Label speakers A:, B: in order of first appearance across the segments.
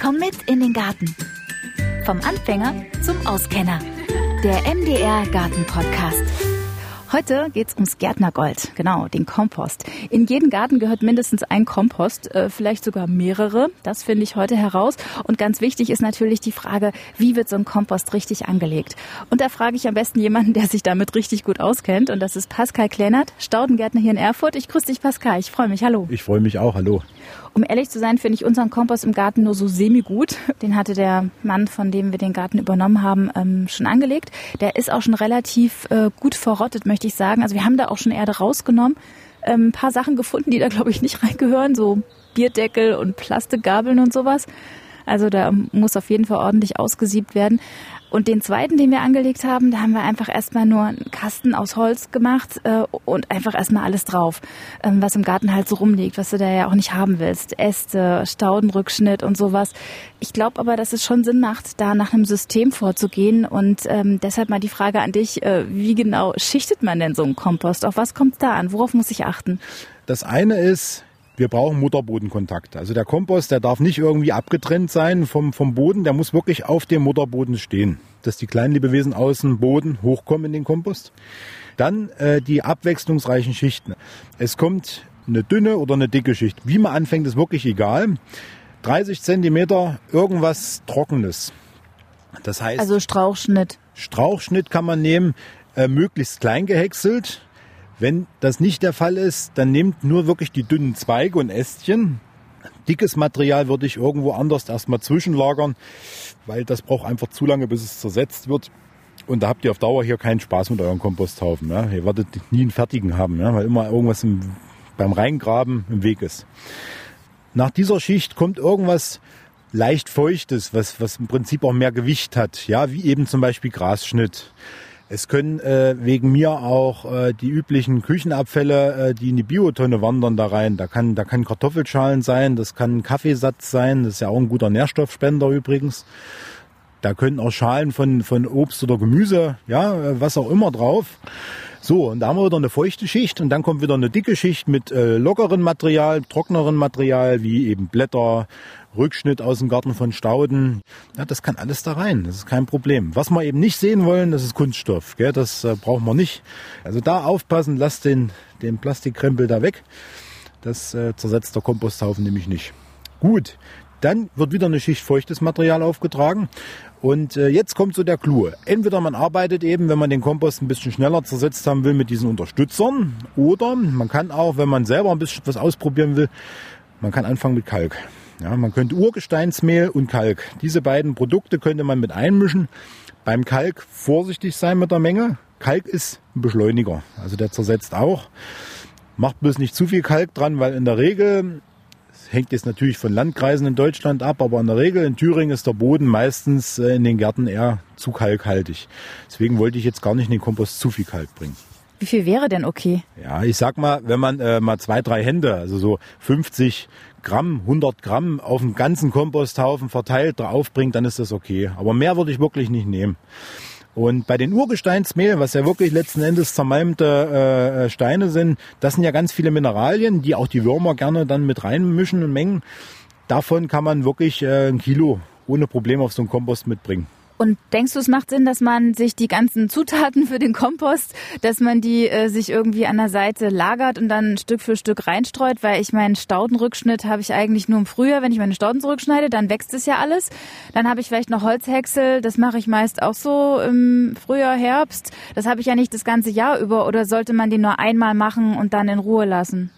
A: Komm mit in den Garten. Vom Anfänger zum Auskenner. Der MDR Garten Podcast. Heute geht's ums Gärtnergold, genau, den Kompost. In jeden Garten gehört mindestens ein Kompost, äh, vielleicht sogar mehrere. Das finde ich heute heraus. Und ganz wichtig ist natürlich die Frage, wie wird so ein Kompost richtig angelegt? Und da frage ich am besten jemanden, der sich damit richtig gut auskennt. Und das ist Pascal Kleinert, Staudengärtner hier in Erfurt. Ich grüße dich, Pascal. Ich freue mich. Hallo.
B: Ich freue mich auch. Hallo.
A: Um ehrlich zu sein, finde ich unseren Kompost im Garten nur so semi-gut. Den hatte der Mann, von dem wir den Garten übernommen haben, ähm, schon angelegt. Der ist auch schon relativ äh, gut verrottet, möchte ich sagen. Also wir haben da auch schon Erde rausgenommen. Ähm, ein paar Sachen gefunden, die da, glaube ich, nicht reingehören. So Bierdeckel und Plastikgabeln und sowas. Also da muss auf jeden Fall ordentlich ausgesiebt werden. Und den zweiten, den wir angelegt haben, da haben wir einfach erstmal nur einen Kasten aus Holz gemacht äh, und einfach erstmal alles drauf, ähm, was im Garten halt so rumliegt, was du da ja auch nicht haben willst. Äste, Staudenrückschnitt und sowas. Ich glaube aber, dass es schon Sinn macht, da nach einem System vorzugehen. Und ähm, deshalb mal die Frage an dich, äh, wie genau schichtet man denn so einen Kompost? Auf was kommt da an? Worauf muss ich achten?
B: Das eine ist, wir brauchen Mutterbodenkontakt. Also der Kompost, der darf nicht irgendwie abgetrennt sein vom, vom Boden, der muss wirklich auf dem Mutterboden stehen, dass die kleinen Lebewesen aus dem Boden hochkommen in den Kompost. Dann äh, die abwechslungsreichen Schichten. Es kommt eine dünne oder eine dicke Schicht. Wie man anfängt, ist wirklich egal. 30 Zentimeter irgendwas Trockenes.
A: Das heißt. Also Strauchschnitt.
B: Strauchschnitt kann man nehmen, äh, möglichst klein gehäckselt. Wenn das nicht der Fall ist, dann nehmt nur wirklich die dünnen Zweige und Ästchen. Dickes Material würde ich irgendwo anders erstmal zwischenlagern, weil das braucht einfach zu lange, bis es zersetzt wird. Und da habt ihr auf Dauer hier keinen Spaß mit eurem Komposthaufen. Ja? Ihr werdet nie einen fertigen haben, ja? weil immer irgendwas im, beim Reingraben im Weg ist. Nach dieser Schicht kommt irgendwas leicht Feuchtes, was, was im Prinzip auch mehr Gewicht hat, ja, wie eben zum Beispiel Grasschnitt. Es können äh, wegen mir auch äh, die üblichen Küchenabfälle, äh, die in die Biotonne wandern, da rein. Da kann, da kann Kartoffelschalen sein, das kann Kaffeesatz sein, das ist ja auch ein guter Nährstoffspender übrigens. Da können auch Schalen von, von Obst oder Gemüse, ja, äh, was auch immer drauf. So, und da haben wir wieder eine feuchte Schicht und dann kommt wieder eine dicke Schicht mit äh, lockeren Material, trockeneren Material, wie eben Blätter, Rückschnitt aus dem Garten von Stauden. Ja, das kann alles da rein, das ist kein Problem. Was wir eben nicht sehen wollen, das ist Kunststoff. Gell? Das äh, brauchen wir nicht. Also da aufpassen, lasst den, den Plastikkrempel da weg. Das äh, zersetzt der Komposthaufen nämlich nicht. Gut, dann wird wieder eine Schicht feuchtes Material aufgetragen. Und äh, jetzt kommt so der Clou. Entweder man arbeitet eben, wenn man den Kompost ein bisschen schneller zersetzt haben will, mit diesen Unterstützern. Oder man kann auch, wenn man selber ein bisschen was ausprobieren will, man kann anfangen mit Kalk. Ja, man könnte Urgesteinsmehl und Kalk. Diese beiden Produkte könnte man mit einmischen. Beim Kalk vorsichtig sein mit der Menge. Kalk ist ein Beschleuniger, also der zersetzt auch. Macht bloß nicht zu viel Kalk dran, weil in der Regel, hängt jetzt natürlich von Landkreisen in Deutschland ab, aber in der Regel in Thüringen ist der Boden meistens äh, in den Gärten eher zu kalkhaltig. Deswegen wollte ich jetzt gar nicht in den Kompost zu viel Kalk bringen.
A: Wie viel wäre denn okay?
B: Ja, ich sag mal, wenn man äh, mal zwei, drei Hände, also so 50 Gramm, 100 Gramm auf den ganzen Komposthaufen verteilt draufbringt, dann ist das okay. Aber mehr würde ich wirklich nicht nehmen. Und bei den Urgesteinsmehl, was ja wirklich letzten Endes zermalmte äh, Steine sind, das sind ja ganz viele Mineralien, die auch die Würmer gerne dann mit reinmischen in Mengen. Davon kann man wirklich äh, ein Kilo ohne Probleme auf so einen Kompost mitbringen.
A: Und denkst du, es macht Sinn, dass man sich die ganzen Zutaten für den Kompost, dass man die äh, sich irgendwie an der Seite lagert und dann Stück für Stück reinstreut? Weil ich meinen Staudenrückschnitt habe ich eigentlich nur im Frühjahr, wenn ich meine Stauden zurückschneide, dann wächst es ja alles. Dann habe ich vielleicht noch Holzhäcksel, das mache ich meist auch so im Frühjahr, Herbst. Das habe ich ja nicht das ganze Jahr über. Oder sollte man den nur einmal machen und dann in Ruhe lassen?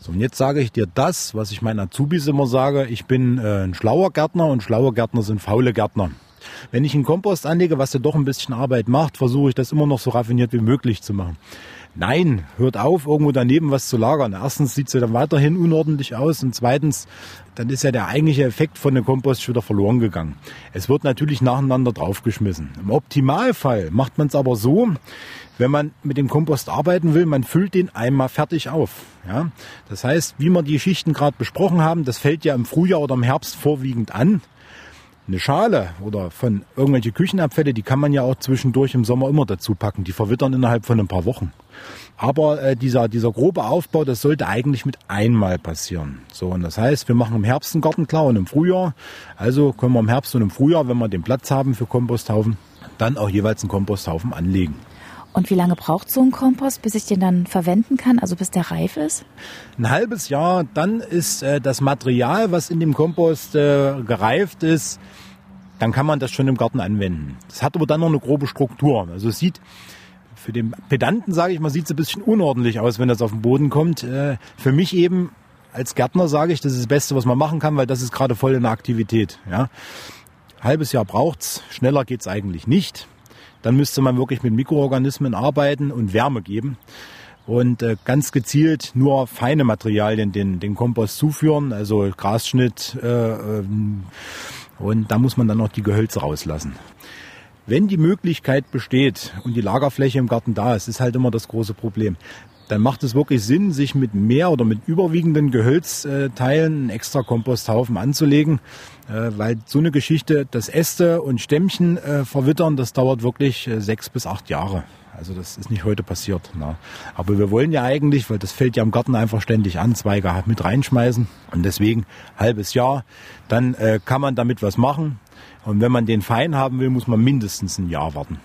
B: So, und jetzt sage ich dir das, was ich meinen Azubis immer sage. Ich bin äh, ein schlauer Gärtner und schlaue Gärtner sind faule Gärtner. Wenn ich einen Kompost anlege, was ja doch ein bisschen Arbeit macht, versuche ich das immer noch so raffiniert wie möglich zu machen. Nein, hört auf, irgendwo daneben was zu lagern. Erstens sieht es ja dann weiterhin unordentlich aus und zweitens, dann ist ja der eigentliche Effekt von dem Kompost wieder verloren gegangen. Es wird natürlich nacheinander draufgeschmissen. Im Optimalfall macht man es aber so, wenn man mit dem Kompost arbeiten will, man füllt den einmal fertig auf. Ja? Das heißt, wie wir die Schichten gerade besprochen haben, das fällt ja im Frühjahr oder im Herbst vorwiegend an. Eine Schale oder von irgendwelche Küchenabfälle, die kann man ja auch zwischendurch im Sommer immer dazu packen. Die verwittern innerhalb von ein paar Wochen. Aber äh, dieser, dieser grobe Aufbau, das sollte eigentlich mit einmal passieren. So, und das heißt, wir machen im Herbst einen Garten klar und im Frühjahr. Also können wir im Herbst und im Frühjahr, wenn wir den Platz haben für Komposthaufen, dann auch jeweils einen Komposthaufen anlegen.
A: Und wie lange braucht so ein Kompost, bis ich den dann verwenden kann, also bis der reif ist?
B: Ein halbes Jahr, dann ist äh, das Material, was in dem Kompost äh, gereift ist, dann kann man das schon im Garten anwenden. Das hat aber dann noch eine grobe Struktur. Also es sieht für den Pedanten, sage ich mal, sieht es ein bisschen unordentlich aus, wenn das auf den Boden kommt. Äh, für mich eben als Gärtner sage ich, das ist das Beste, was man machen kann, weil das ist gerade voll in der Aktivität. Ja. Halbes Jahr braucht's, schneller geht's eigentlich nicht. Dann müsste man wirklich mit Mikroorganismen arbeiten und Wärme geben und äh, ganz gezielt nur feine Materialien den, den Kompost zuführen, also Grasschnitt äh, ähm, und da muss man dann noch die Gehölze rauslassen. Wenn die Möglichkeit besteht und die Lagerfläche im Garten da ist, ist halt immer das große Problem. Dann macht es wirklich Sinn, sich mit mehr oder mit überwiegenden Gehölzteilen einen extra Komposthaufen anzulegen, äh, weil so eine Geschichte, das Äste und Stämmchen äh, verwittern, das dauert wirklich äh, sechs bis acht Jahre. Also das ist nicht heute passiert. Na. Aber wir wollen ja eigentlich, weil das fällt ja im Garten einfach ständig an, Zweige mit reinschmeißen. Und deswegen halbes Jahr, dann äh, kann man damit was machen. Und wenn man den fein haben will, muss man mindestens ein Jahr warten.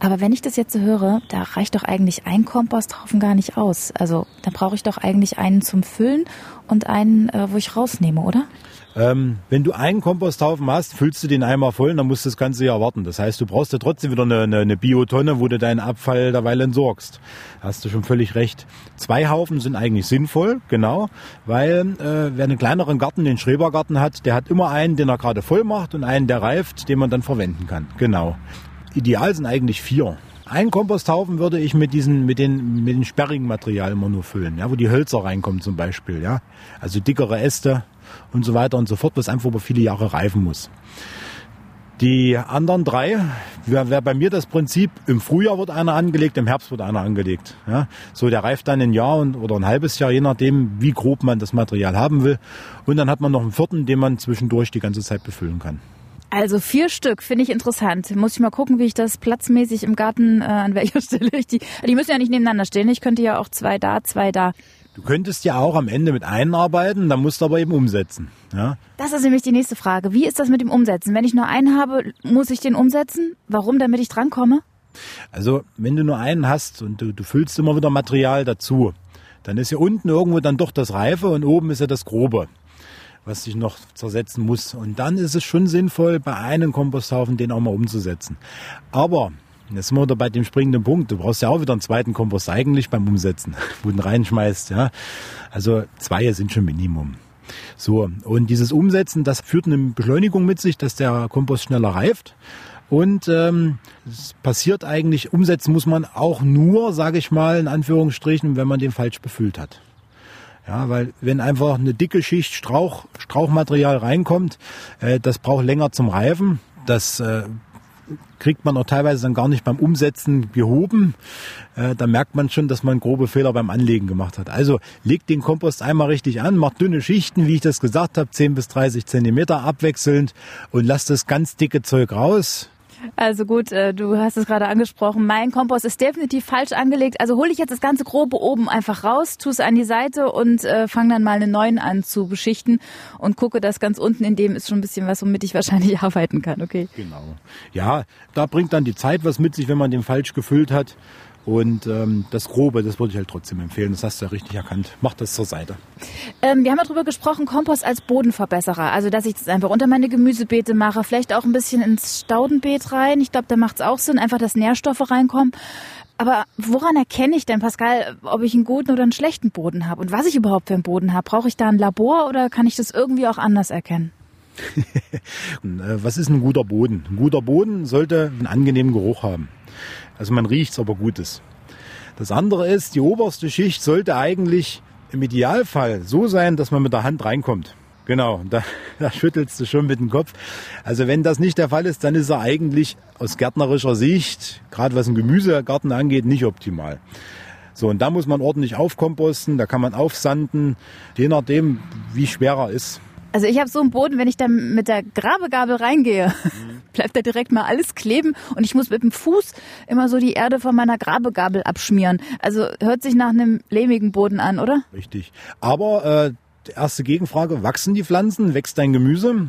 A: Aber wenn ich das jetzt so höre, da reicht doch eigentlich ein Komposthaufen gar nicht aus. Also da brauche ich doch eigentlich einen zum Füllen und einen, äh, wo ich rausnehme, oder?
B: Ähm, wenn du einen Komposthaufen hast, füllst du den einmal voll, dann musst du das ganze Jahr warten. Das heißt, du brauchst ja trotzdem wieder eine, eine, eine Biotonne, wo du deinen Abfall derweil entsorgst. Hast du schon völlig recht. Zwei Haufen sind eigentlich sinnvoll, genau, weil äh, wer einen kleineren Garten, den Schrebergarten hat, der hat immer einen, den er gerade voll macht und einen, der reift, den man dann verwenden kann. Genau. Ideal sind eigentlich vier. Ein Komposthaufen würde ich mit diesen, mit den, mit den sperrigen Material immer nur füllen, ja, wo die Hölzer reinkommen zum Beispiel, ja. Also dickere Äste, und so weiter und so fort, was einfach über viele Jahre reifen muss. Die anderen drei wäre wär bei mir das Prinzip, im Frühjahr wird einer angelegt, im Herbst wird einer angelegt. Ja, so, der reift dann ein Jahr und, oder ein halbes Jahr, je nachdem, wie grob man das Material haben will. Und dann hat man noch einen vierten, den man zwischendurch die ganze Zeit befüllen kann.
A: Also vier Stück finde ich interessant. Muss ich mal gucken, wie ich das platzmäßig im Garten, äh, an welcher Stelle ich die. Die müssen ja nicht nebeneinander stehen. Ich könnte ja auch zwei da, zwei da.
B: Du könntest ja auch am Ende mit einem arbeiten, dann musst du aber eben umsetzen. Ja?
A: Das ist nämlich die nächste Frage. Wie ist das mit dem Umsetzen? Wenn ich nur einen habe, muss ich den umsetzen? Warum? Damit ich drankomme?
B: Also, wenn du nur einen hast und du, du füllst immer wieder Material dazu, dann ist ja unten irgendwo dann doch das Reife und oben ist ja das Grobe, was sich noch zersetzen muss. Und dann ist es schon sinnvoll, bei einem Komposthaufen den auch mal umzusetzen. Aber Jetzt sind wir wieder bei dem springenden Punkt. Du brauchst ja auch wieder einen zweiten Kompost eigentlich beim Umsetzen, wo du ihn reinschmeißt. Ja. Also zwei sind schon Minimum. So, und dieses Umsetzen, das führt eine Beschleunigung mit sich, dass der Kompost schneller reift. Und ähm, es passiert eigentlich, umsetzen muss man auch nur, sage ich mal, in Anführungsstrichen, wenn man den falsch befüllt hat. Ja, weil wenn einfach eine dicke Schicht Strauch, Strauchmaterial reinkommt, äh, das braucht länger zum Reifen. Das äh, kriegt man auch teilweise dann gar nicht beim Umsetzen gehoben. Äh, da merkt man schon, dass man grobe Fehler beim Anlegen gemacht hat. Also legt den Kompost einmal richtig an, macht dünne Schichten, wie ich das gesagt habe, 10 bis 30 Zentimeter abwechselnd und lasst das ganz dicke Zeug raus.
A: Also gut, äh, du hast es gerade angesprochen. Mein Kompost ist definitiv falsch angelegt. Also hole ich jetzt das ganze Grobe oben einfach raus, tue es an die Seite und äh, fange dann mal einen neuen an zu beschichten und gucke, dass ganz unten in dem ist schon ein bisschen was, womit ich wahrscheinlich arbeiten kann. Okay.
B: Genau. Ja, da bringt dann die Zeit was mit sich, wenn man den falsch gefüllt hat. Und ähm, das Grobe, das würde ich halt trotzdem empfehlen. Das hast du ja richtig erkannt. Mach das zur Seite.
A: Ähm, wir haben ja darüber gesprochen, Kompost als Bodenverbesserer. Also, dass ich das einfach unter meine Gemüsebeete mache, vielleicht auch ein bisschen ins Staudenbeet rein. Ich glaube, da macht es auch Sinn, einfach, dass Nährstoffe reinkommen. Aber woran erkenne ich denn, Pascal, ob ich einen guten oder einen schlechten Boden habe? Und was ich überhaupt für einen Boden habe? Brauche ich da ein Labor oder kann ich das irgendwie auch anders erkennen?
B: Äh, was ist ein guter Boden? Ein guter Boden sollte einen angenehmen Geruch haben. Also man riecht es, aber gut ist. Das andere ist, die oberste Schicht sollte eigentlich im Idealfall so sein, dass man mit der Hand reinkommt. Genau, da, da schüttelst du schon mit dem Kopf. Also wenn das nicht der Fall ist, dann ist er eigentlich aus gärtnerischer Sicht, gerade was ein Gemüsegarten angeht, nicht optimal. So, und da muss man ordentlich aufkomposten, da kann man aufsanden, je nachdem, wie schwer er ist.
A: Also ich habe so einen Boden, wenn ich da mit der Grabegabel reingehe, mhm. bleibt da direkt mal alles kleben und ich muss mit dem Fuß immer so die Erde von meiner Grabegabel abschmieren. Also hört sich nach einem lehmigen Boden an, oder?
B: Richtig. Aber äh, erste Gegenfrage, wachsen die Pflanzen? Wächst dein Gemüse?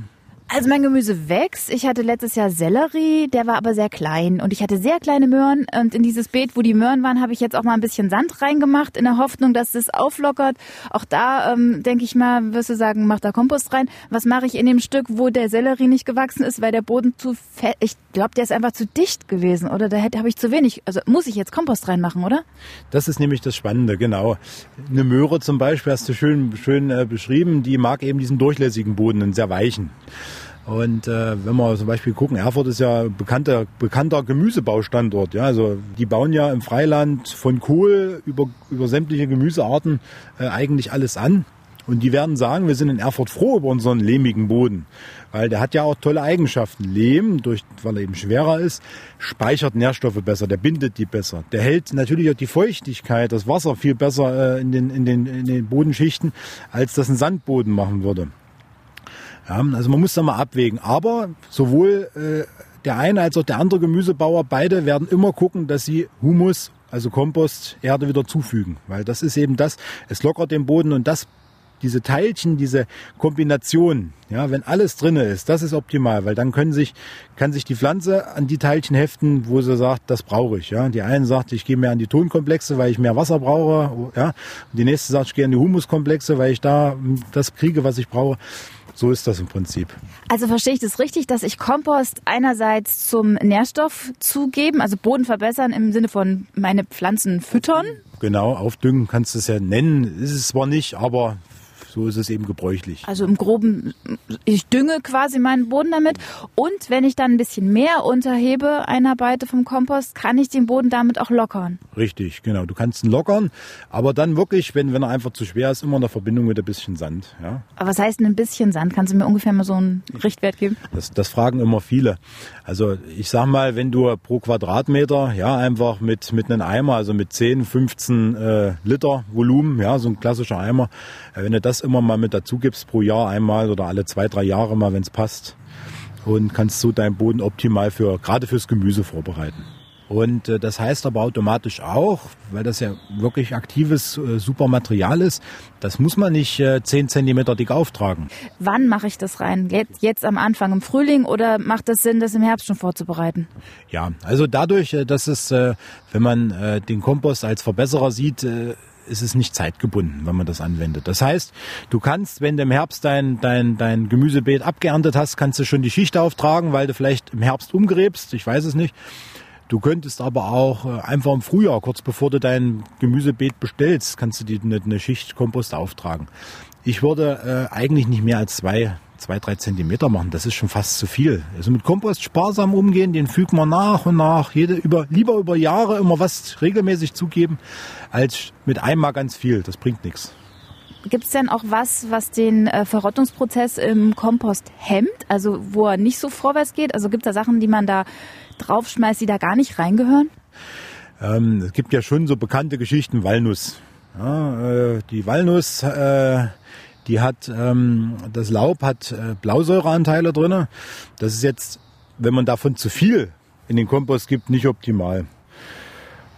A: Also mein Gemüse wächst. Ich hatte letztes Jahr Sellerie, der war aber sehr klein. Und ich hatte sehr kleine Möhren. Und in dieses Beet, wo die Möhren waren, habe ich jetzt auch mal ein bisschen Sand reingemacht, in der Hoffnung, dass das auflockert. Auch da ähm, denke ich mal, wirst du sagen, mach da Kompost rein. Was mache ich in dem Stück, wo der Sellerie nicht gewachsen ist, weil der Boden zu fett, ich glaube, der ist einfach zu dicht gewesen. Oder da habe ich zu wenig. Also muss ich jetzt Kompost reinmachen, oder?
B: Das ist nämlich das Spannende, genau. Eine Möhre zum Beispiel hast du schön, schön äh, beschrieben, die mag eben diesen durchlässigen Boden, einen sehr weichen. Und äh, wenn wir zum Beispiel gucken, Erfurt ist ja bekannter, bekannter Gemüsebaustandort. Ja, also die bauen ja im Freiland von Kohl über, über sämtliche Gemüsearten äh, eigentlich alles an. Und die werden sagen, wir sind in Erfurt froh über unseren lehmigen Boden, weil der hat ja auch tolle Eigenschaften. Lehm, durch, weil er eben schwerer ist, speichert Nährstoffe besser, der bindet die besser. Der hält natürlich auch die Feuchtigkeit, das Wasser viel besser äh, in, den, in, den, in den Bodenschichten, als das ein Sandboden machen würde. Ja, also man muss da mal abwägen. Aber sowohl äh, der eine als auch der andere Gemüsebauer, beide werden immer gucken, dass sie Humus, also Kompost, Erde wieder zufügen. Weil das ist eben das, es lockert den Boden und das diese Teilchen, diese Kombination, ja, wenn alles drinne ist, das ist optimal, weil dann können sich, kann sich die Pflanze an die Teilchen heften, wo sie sagt, das brauche ich, ja. Die einen sagt, ich gehe mehr an die Tonkomplexe, weil ich mehr Wasser brauche, ja. Und die nächste sagt, ich gehe an die Humuskomplexe, weil ich da das kriege, was ich brauche. So ist das im Prinzip.
A: Also verstehe ich das richtig, dass ich Kompost einerseits zum Nährstoff zugeben, also Boden verbessern im Sinne von meine Pflanzen füttern?
B: Genau, aufdüngen kannst du es ja nennen. Ist es zwar nicht, aber so ist es eben gebräuchlich.
A: Also im Groben, ich dünge quasi meinen Boden damit. Und wenn ich dann ein bisschen mehr unterhebe, einarbeite vom Kompost, kann ich den Boden damit auch lockern.
B: Richtig, genau. Du kannst ihn lockern, aber dann wirklich, wenn, wenn er einfach zu schwer ist, immer in der Verbindung mit ein bisschen Sand. Ja.
A: Aber was heißt denn ein bisschen Sand? Kannst du mir ungefähr mal so einen Richtwert geben?
B: Das, das fragen immer viele. Also ich sag mal, wenn du pro Quadratmeter, ja, einfach mit, mit einem Eimer, also mit 10, 15 äh, Liter Volumen, ja, so ein klassischer Eimer, äh, wenn du das immer mal mit dazu gibst pro Jahr einmal oder alle zwei, drei Jahre mal, wenn es passt. Und kannst so deinen Boden optimal für, gerade fürs Gemüse vorbereiten. Und äh, das heißt aber automatisch auch, weil das ja wirklich aktives, äh, super Material ist, das muss man nicht äh, 10 Zentimeter dick auftragen.
A: Wann mache ich das rein? Jetzt, jetzt am Anfang im Frühling oder macht es Sinn, das im Herbst schon vorzubereiten?
B: Ja, also dadurch, äh, dass es, äh, wenn man äh, den Kompost als Verbesserer sieht, äh, ist es nicht zeitgebunden, wenn man das anwendet. Das heißt, du kannst, wenn du im Herbst dein, dein, dein Gemüsebeet abgeerntet hast, kannst du schon die Schicht auftragen, weil du vielleicht im Herbst umgräbst, ich weiß es nicht. Du könntest aber auch äh, einfach im Frühjahr, kurz bevor du dein Gemüsebeet bestellst, kannst du dir eine, eine Schicht Kompost auftragen. Ich würde äh, eigentlich nicht mehr als zwei, zwei, drei Zentimeter machen. Das ist schon fast zu viel. Also mit Kompost sparsam umgehen, den fügt man nach und nach, jede über, lieber über Jahre immer was regelmäßig zugeben, als mit einmal ganz viel. Das bringt nichts.
A: Gibt es denn auch was, was den äh, Verrottungsprozess im Kompost hemmt, also wo er nicht so vorwärts geht? Also gibt es da Sachen, die man da draufschmeißt, die da gar nicht reingehören?
B: Ähm, es gibt ja schon so bekannte Geschichten, Walnuss. Ja, äh, die Walnuss, äh, die hat, ähm, das Laub hat äh, Blausäureanteile drin. Das ist jetzt, wenn man davon zu viel in den Kompost gibt, nicht optimal.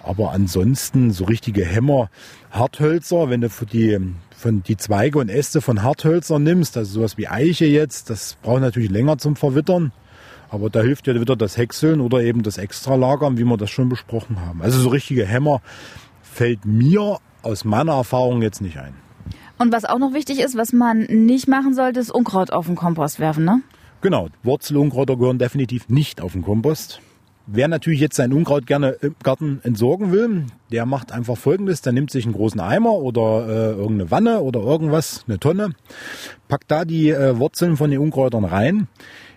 B: Aber ansonsten so richtige Hämmer, Harthölzer, wenn du für die, von die Zweige und Äste von Harthölzern nimmst, also sowas wie Eiche jetzt, das braucht natürlich länger zum Verwittern. Aber da hilft ja wieder das Häckseln oder eben das Extralagern, wie wir das schon besprochen haben. Also so richtige Hämmer fällt mir aus meiner Erfahrung jetzt nicht ein.
A: Und was auch noch wichtig ist, was man nicht machen sollte, ist Unkraut auf den Kompost werfen, ne?
B: Genau, Wurzelunkräuter gehören definitiv nicht auf den Kompost. Wer natürlich jetzt sein Unkraut gerne im Garten entsorgen will, der macht einfach folgendes, der nimmt sich einen großen Eimer oder äh, irgendeine Wanne oder irgendwas, eine Tonne, packt da die äh, Wurzeln von den Unkräutern rein,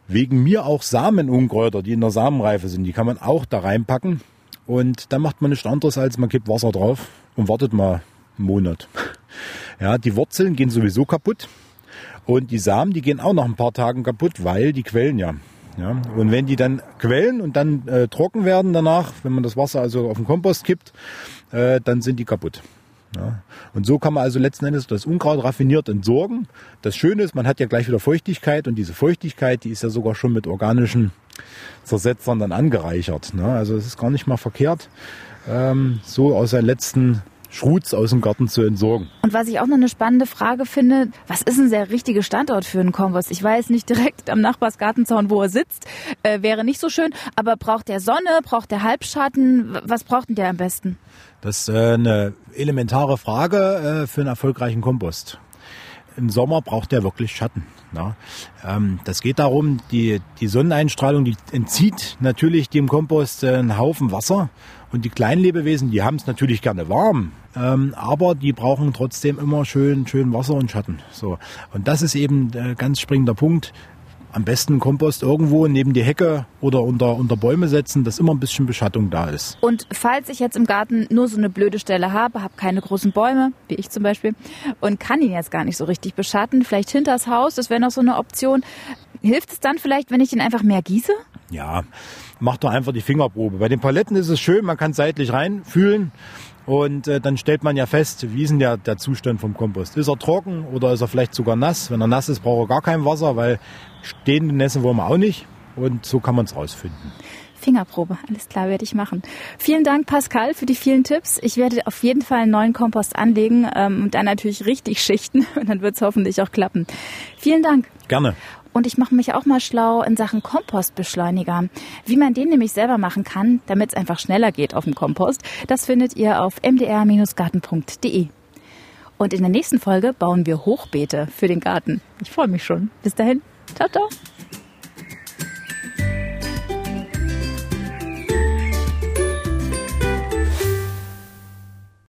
B: wegen mir auch Samenunkräuter, die in der Samenreife sind. Die kann man auch da reinpacken. Und dann macht man nichts anderes, als man kippt Wasser drauf und wartet mal einen Monat. Ja, die Wurzeln gehen sowieso kaputt. Und die Samen, die gehen auch nach ein paar Tagen kaputt, weil die quellen ja. ja. Und wenn die dann quellen und dann äh, trocken werden danach, wenn man das Wasser also auf den Kompost kippt, äh, dann sind die kaputt. Ja. Und so kann man also letzten Endes das Unkraut raffiniert entsorgen. Das Schöne ist, man hat ja gleich wieder Feuchtigkeit und diese Feuchtigkeit, die ist ja sogar schon mit organischen Zersetzern dann angereichert. Ne? Also es ist gar nicht mal verkehrt, ähm, so aus seinen letzten Schruts aus dem Garten zu entsorgen.
A: Und was ich auch noch eine spannende Frage finde, was ist ein sehr richtiger Standort für einen Kompost? Ich weiß nicht direkt am Nachbarsgartenzaun, wo er sitzt, äh, wäre nicht so schön, aber braucht der Sonne, braucht der Halbschatten, was braucht denn der am besten?
B: Das ist äh, eine elementare Frage äh, für einen erfolgreichen Kompost. Im Sommer braucht der wirklich Schatten. Na? Ähm, das geht darum, die, die Sonneneinstrahlung, die entzieht natürlich dem Kompost äh, einen Haufen Wasser. Und die Kleinlebewesen, die haben es natürlich gerne warm, ähm, aber die brauchen trotzdem immer schön, schön Wasser und Schatten. So. Und das ist eben ein ganz springender Punkt am besten Kompost irgendwo neben die Hecke oder unter, unter Bäume setzen, dass immer ein bisschen Beschattung da ist.
A: Und falls ich jetzt im Garten nur so eine blöde Stelle habe, habe keine großen Bäume, wie ich zum Beispiel, und kann ihn jetzt gar nicht so richtig beschatten, vielleicht hinters Haus, das wäre noch so eine Option. Hilft es dann vielleicht, wenn ich ihn einfach mehr gieße?
B: Ja, mach doch einfach die Fingerprobe. Bei den Paletten ist es schön, man kann seitlich reinfühlen. Und äh, dann stellt man ja fest, wie ist denn der, der Zustand vom Kompost? Ist er trocken oder ist er vielleicht sogar nass? Wenn er nass ist, braucht er gar kein Wasser, weil stehende Nässe wollen wir auch nicht. Und so kann man es rausfinden.
A: Fingerprobe, alles klar, werde ich machen. Vielen Dank, Pascal, für die vielen Tipps. Ich werde auf jeden Fall einen neuen Kompost anlegen ähm, und dann natürlich richtig schichten. Und dann wird es hoffentlich auch klappen. Vielen Dank.
B: Gerne.
A: Und ich mache mich auch mal schlau in Sachen Kompostbeschleuniger. Wie man den nämlich selber machen kann, damit es einfach schneller geht auf dem Kompost, das findet ihr auf mdr-garten.de. Und in der nächsten Folge bauen wir Hochbeete für den Garten. Ich freue mich schon. Bis dahin. Ciao, ciao.